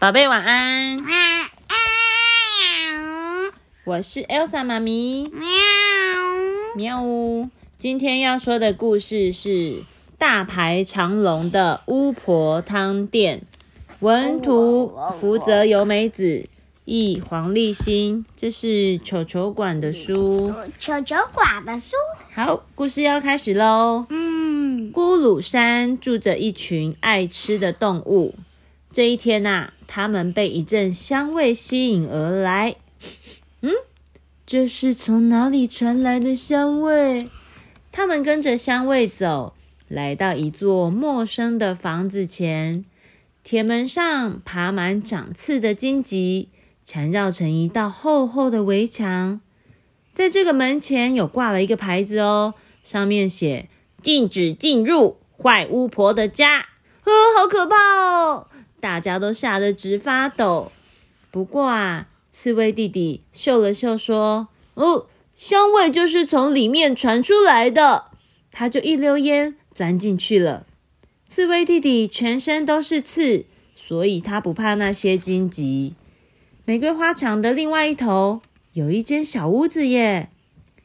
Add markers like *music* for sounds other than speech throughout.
宝贝晚安，晚安，我是 Elsa 妈咪，喵。喵。今天要说的故事是大排长龙的巫婆汤店，文图福泽由美子，译黄立新，这是球球馆的书。球球馆的书，好，故事要开始喽。嗯，咕噜山住着一群爱吃的动物。这一天呐、他们被一阵香味吸引而来。*laughs* 嗯，这是从哪里传来的香味？他们跟着香味走，来到一座陌生的房子前。铁门上爬满长刺的荆棘，缠绕成一道厚厚的围墙。在这个门前有挂了一个牌子哦，上面写“禁止进入坏巫婆的家”。呵，好可怕哦！大家都吓得直发抖。不过啊，刺猬弟弟嗅了嗅，说：“哦，香味就是从里面传出来的。”他就一溜烟钻进去了。刺猬弟弟全身都是刺，所以他不怕那些荆棘。玫瑰花墙的另外一头有一间小屋子耶，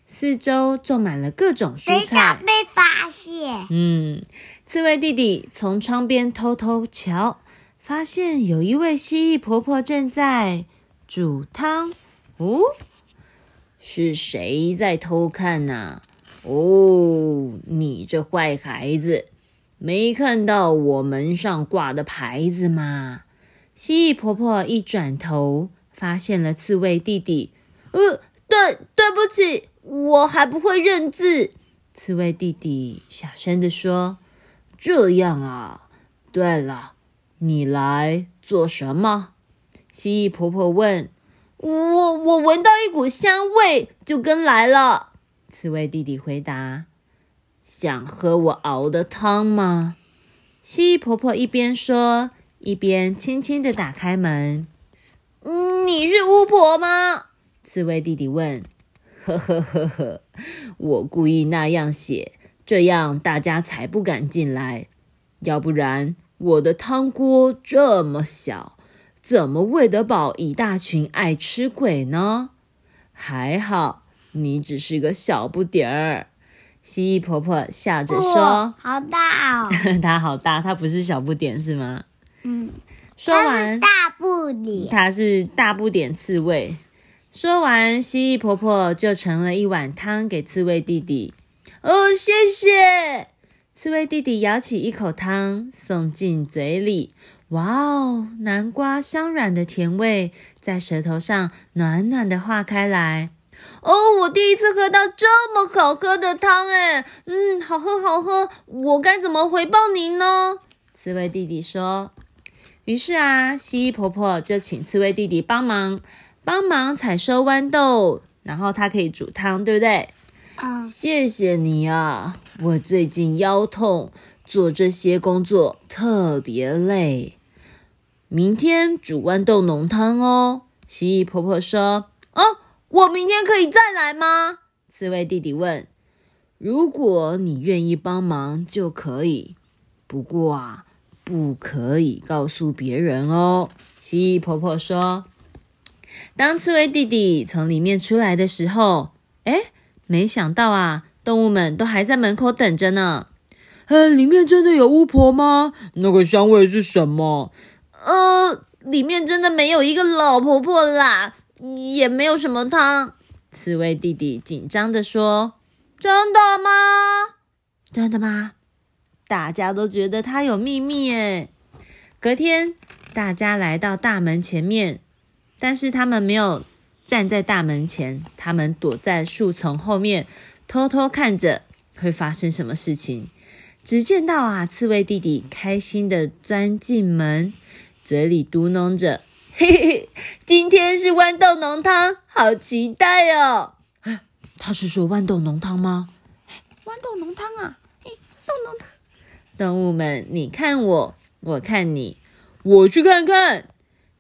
四周种满了各种蔬等一下菜。被发现。嗯，刺猬弟弟从窗边偷偷瞧，发现有一位蜥蜴婆婆正在煮汤。哦，是谁在偷看呐、哦，你这坏孩子，没看到我门上挂的牌子吗？蜥蜴婆婆一转头，发现了刺猬弟弟。呃，对，对不起，我还不会认字。刺猬弟弟小声地说：“这样啊。对了，你来做什么？”蜥蜴婆婆问。“我我闻到一股香味，就跟来了。”刺猬弟弟回答。“想喝我熬的汤吗？”蜥蜴婆婆一边说，一边轻轻地打开门。“嗯，你是巫婆吗？”刺猬弟弟问。呵呵呵呵，我故意那样写，这样大家才不敢进来。要不然，我的汤锅这么小，怎么喂得饱一大群爱吃鬼呢？还好，你只是个小不点儿。蜥蜴婆婆笑着说哇，好大哦。*laughs* “它好大，它不是小不点是吗嗯，？”说完，大不点。它是大不点刺猬。说完，蜥蜴婆婆就盛了一碗汤给刺猬弟弟。哦，谢谢！刺猬弟弟舀起一口汤，送进嘴里。哇哦，南瓜香软的甜味在舌头上暖暖的化开来。哦，我第一次喝到这么好喝的汤，哎，嗯，好喝好喝，我该怎么回报您呢？刺猬弟弟说。于是啊，蜥蜴婆婆就请刺猬弟弟帮忙，帮忙采收豌豆，然后它可以煮汤，对不对？嗯，谢谢你啊，我最近腰痛，做这些工作特别累。明天煮豌豆浓汤哦。蜥蜴婆婆说：“哦，我明天可以再来吗？”刺猬弟弟问：“如果你愿意帮忙就可以，不过啊，不可以告诉别人哦。”蜥蜴婆婆说。当刺猬弟弟从里面出来的时候，哎，没想到啊，动物们都还在门口等着呢。呃，里面真的有巫婆吗？那个香味是什么？呃，里面真的没有一个老婆婆啦，也没有什么汤。刺猬弟弟紧张的说：“真的吗？真的吗？”大家都觉得他有秘密耶。隔天，大家来到大门前面，但是他们没有站在大门前，他们躲在树丛后面，偷偷看着会发生什么事情。只见到啊，刺猬弟弟开心的钻进门，嘴里嘟哝着：“嘿 *laughs* 嘿嘿，今天是豌豆浓汤，好期待哦！”他是说豌豆浓汤吗？豌豆浓汤啊，嘿，豌豆浓汤。动物们，你看我，我看你，我去看看。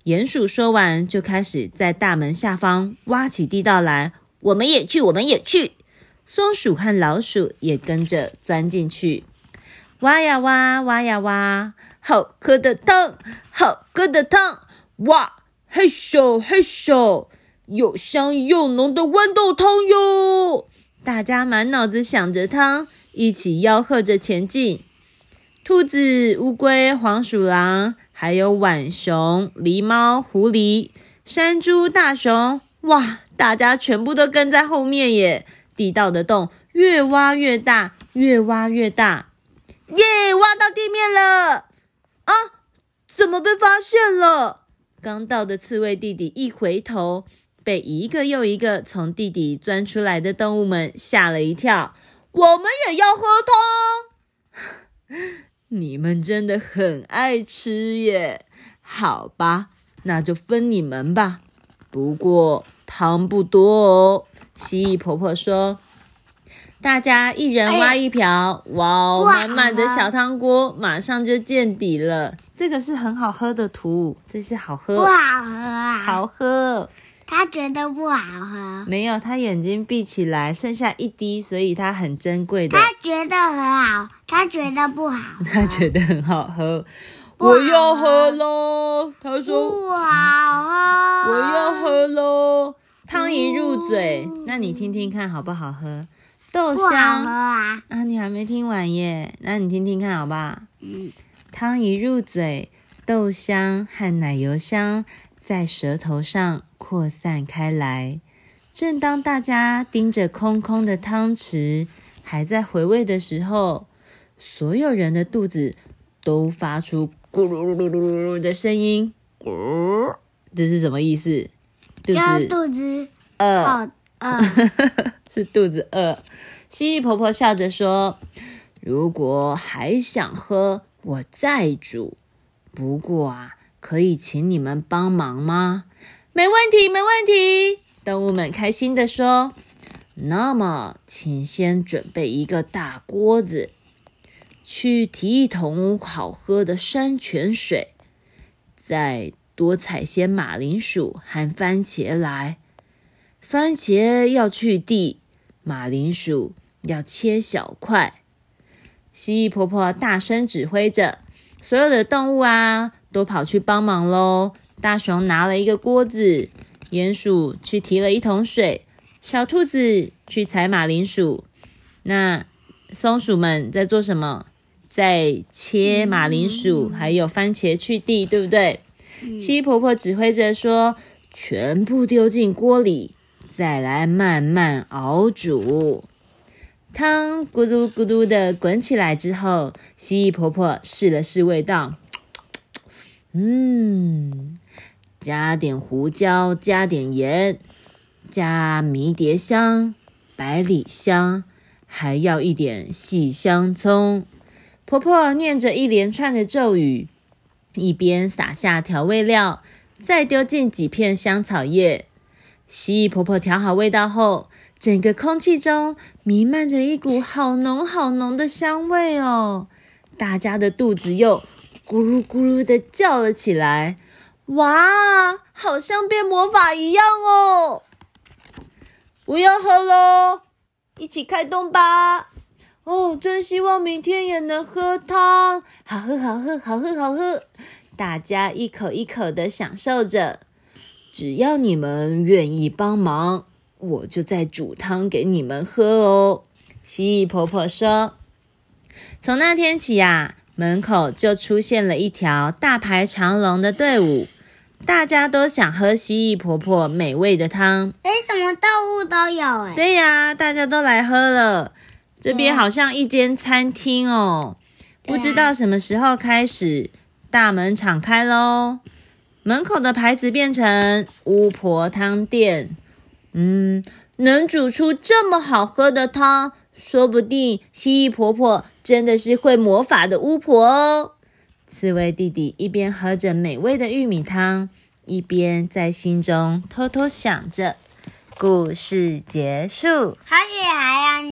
鼹鼠说完，就开始在大门下方挖起地道来。我们也去，我们也去。松鼠和老鼠也跟着钻进去，挖呀挖，挖呀挖，好喝的汤，好喝的汤，哇，嘿咻嘿咻，又香又浓的豌豆汤哟！大家满脑子想着汤，一起吆喝着前进。兔子、乌龟、黄鼠狼，还有浣熊、狸猫、狐狸、山猪、大熊，哇！大家全部都跟在后面耶。地道的洞越挖越大，越挖越大，耶！挖到地面了！啊，怎么被发现了？刚到的刺猬弟弟一回头。被一个又一个从地底钻出来的动物们吓了一跳。我们也要喝汤，*laughs* 你们真的很爱吃耶！好吧，那就分你们吧。不过汤不多哦。蜥蜴婆婆说：“大家一人挖一瓢，哇，满满的小汤锅马上就见底了。这个是很好喝的图，这是好喝，不好喝啊，好喝。”他觉得不好喝，没有，他眼睛闭起来，剩下一滴，所以他很珍贵的。他觉得很好，他觉得不好，*laughs* 他觉得很好喝。我要喝喽，他说不好喝，我要喝喽。汤一入嘴，那你听听看好不好喝？豆香啊，啊，你还没听完耶，那你听听看好不好？嗯，汤一入嘴，豆香和奶油香在舌头上。扩散开来。正当大家盯着空空的汤匙，还在回味的时候，所有人的肚子都发出咕噜噜噜噜的声音。咕，这是什么意思？肚子肚子饿，饿 *laughs* 是肚子饿。蜥蜴婆婆笑着说：“如果还想喝，我再煮。不过啊，可以请你们帮忙吗？”没问题，没问题。动物们开心地说：“那么，请先准备一个大锅子，去提一桶好喝的山泉水，再多采些马铃薯和番茄来。番茄要去蒂，马铃薯要切小块。”蜥蜴婆婆大声指挥着，所有的动物啊，都跑去帮忙喽。大熊拿了一个锅子，鼹鼠去提了一桶水，小兔子去采马铃薯。那松鼠们在做什么？在切马铃薯，还有番茄去蒂，对不对？蜥蜴婆婆指挥着说：“全部丢进锅里，再来慢慢熬煮。”汤咕嘟咕嘟的滚起来之后，蜥蜴婆婆试了试味道，嗯。加点胡椒，加点盐，加迷迭香、百里香，还要一点细香葱。婆婆念着一连串的咒语，一边撒下调味料，再丢进几片香草叶。蜥蜴婆婆调好味道后，整个空气中弥漫着一股好浓好浓的香味哦！大家的肚子又咕噜咕噜的叫了起来。哇，好像变魔法一样哦！不要喝喽，一起开动吧！哦，真希望明天也能喝汤，好喝，好喝，好喝，好喝！大家一口一口的享受着。只要你们愿意帮忙，我就再煮汤给你们喝哦。蜥蜴婆婆说：“从那天起呀。”门口就出现了一条大排长龙的队伍，大家都想喝蜥蜴婆婆美味的汤。哎，什么动物都有哎。对呀，大家都来喝了。这边好像一间餐厅哦，不知道什么时候开始，大门敞开喽，门口的牌子变成巫婆汤店。嗯，能煮出这么好喝的汤。说不定蜥蜴婆婆真的是会魔法的巫婆哦！刺猬弟弟一边喝着美味的玉米汤，一边在心中偷偷想着。故事结束。而且还要。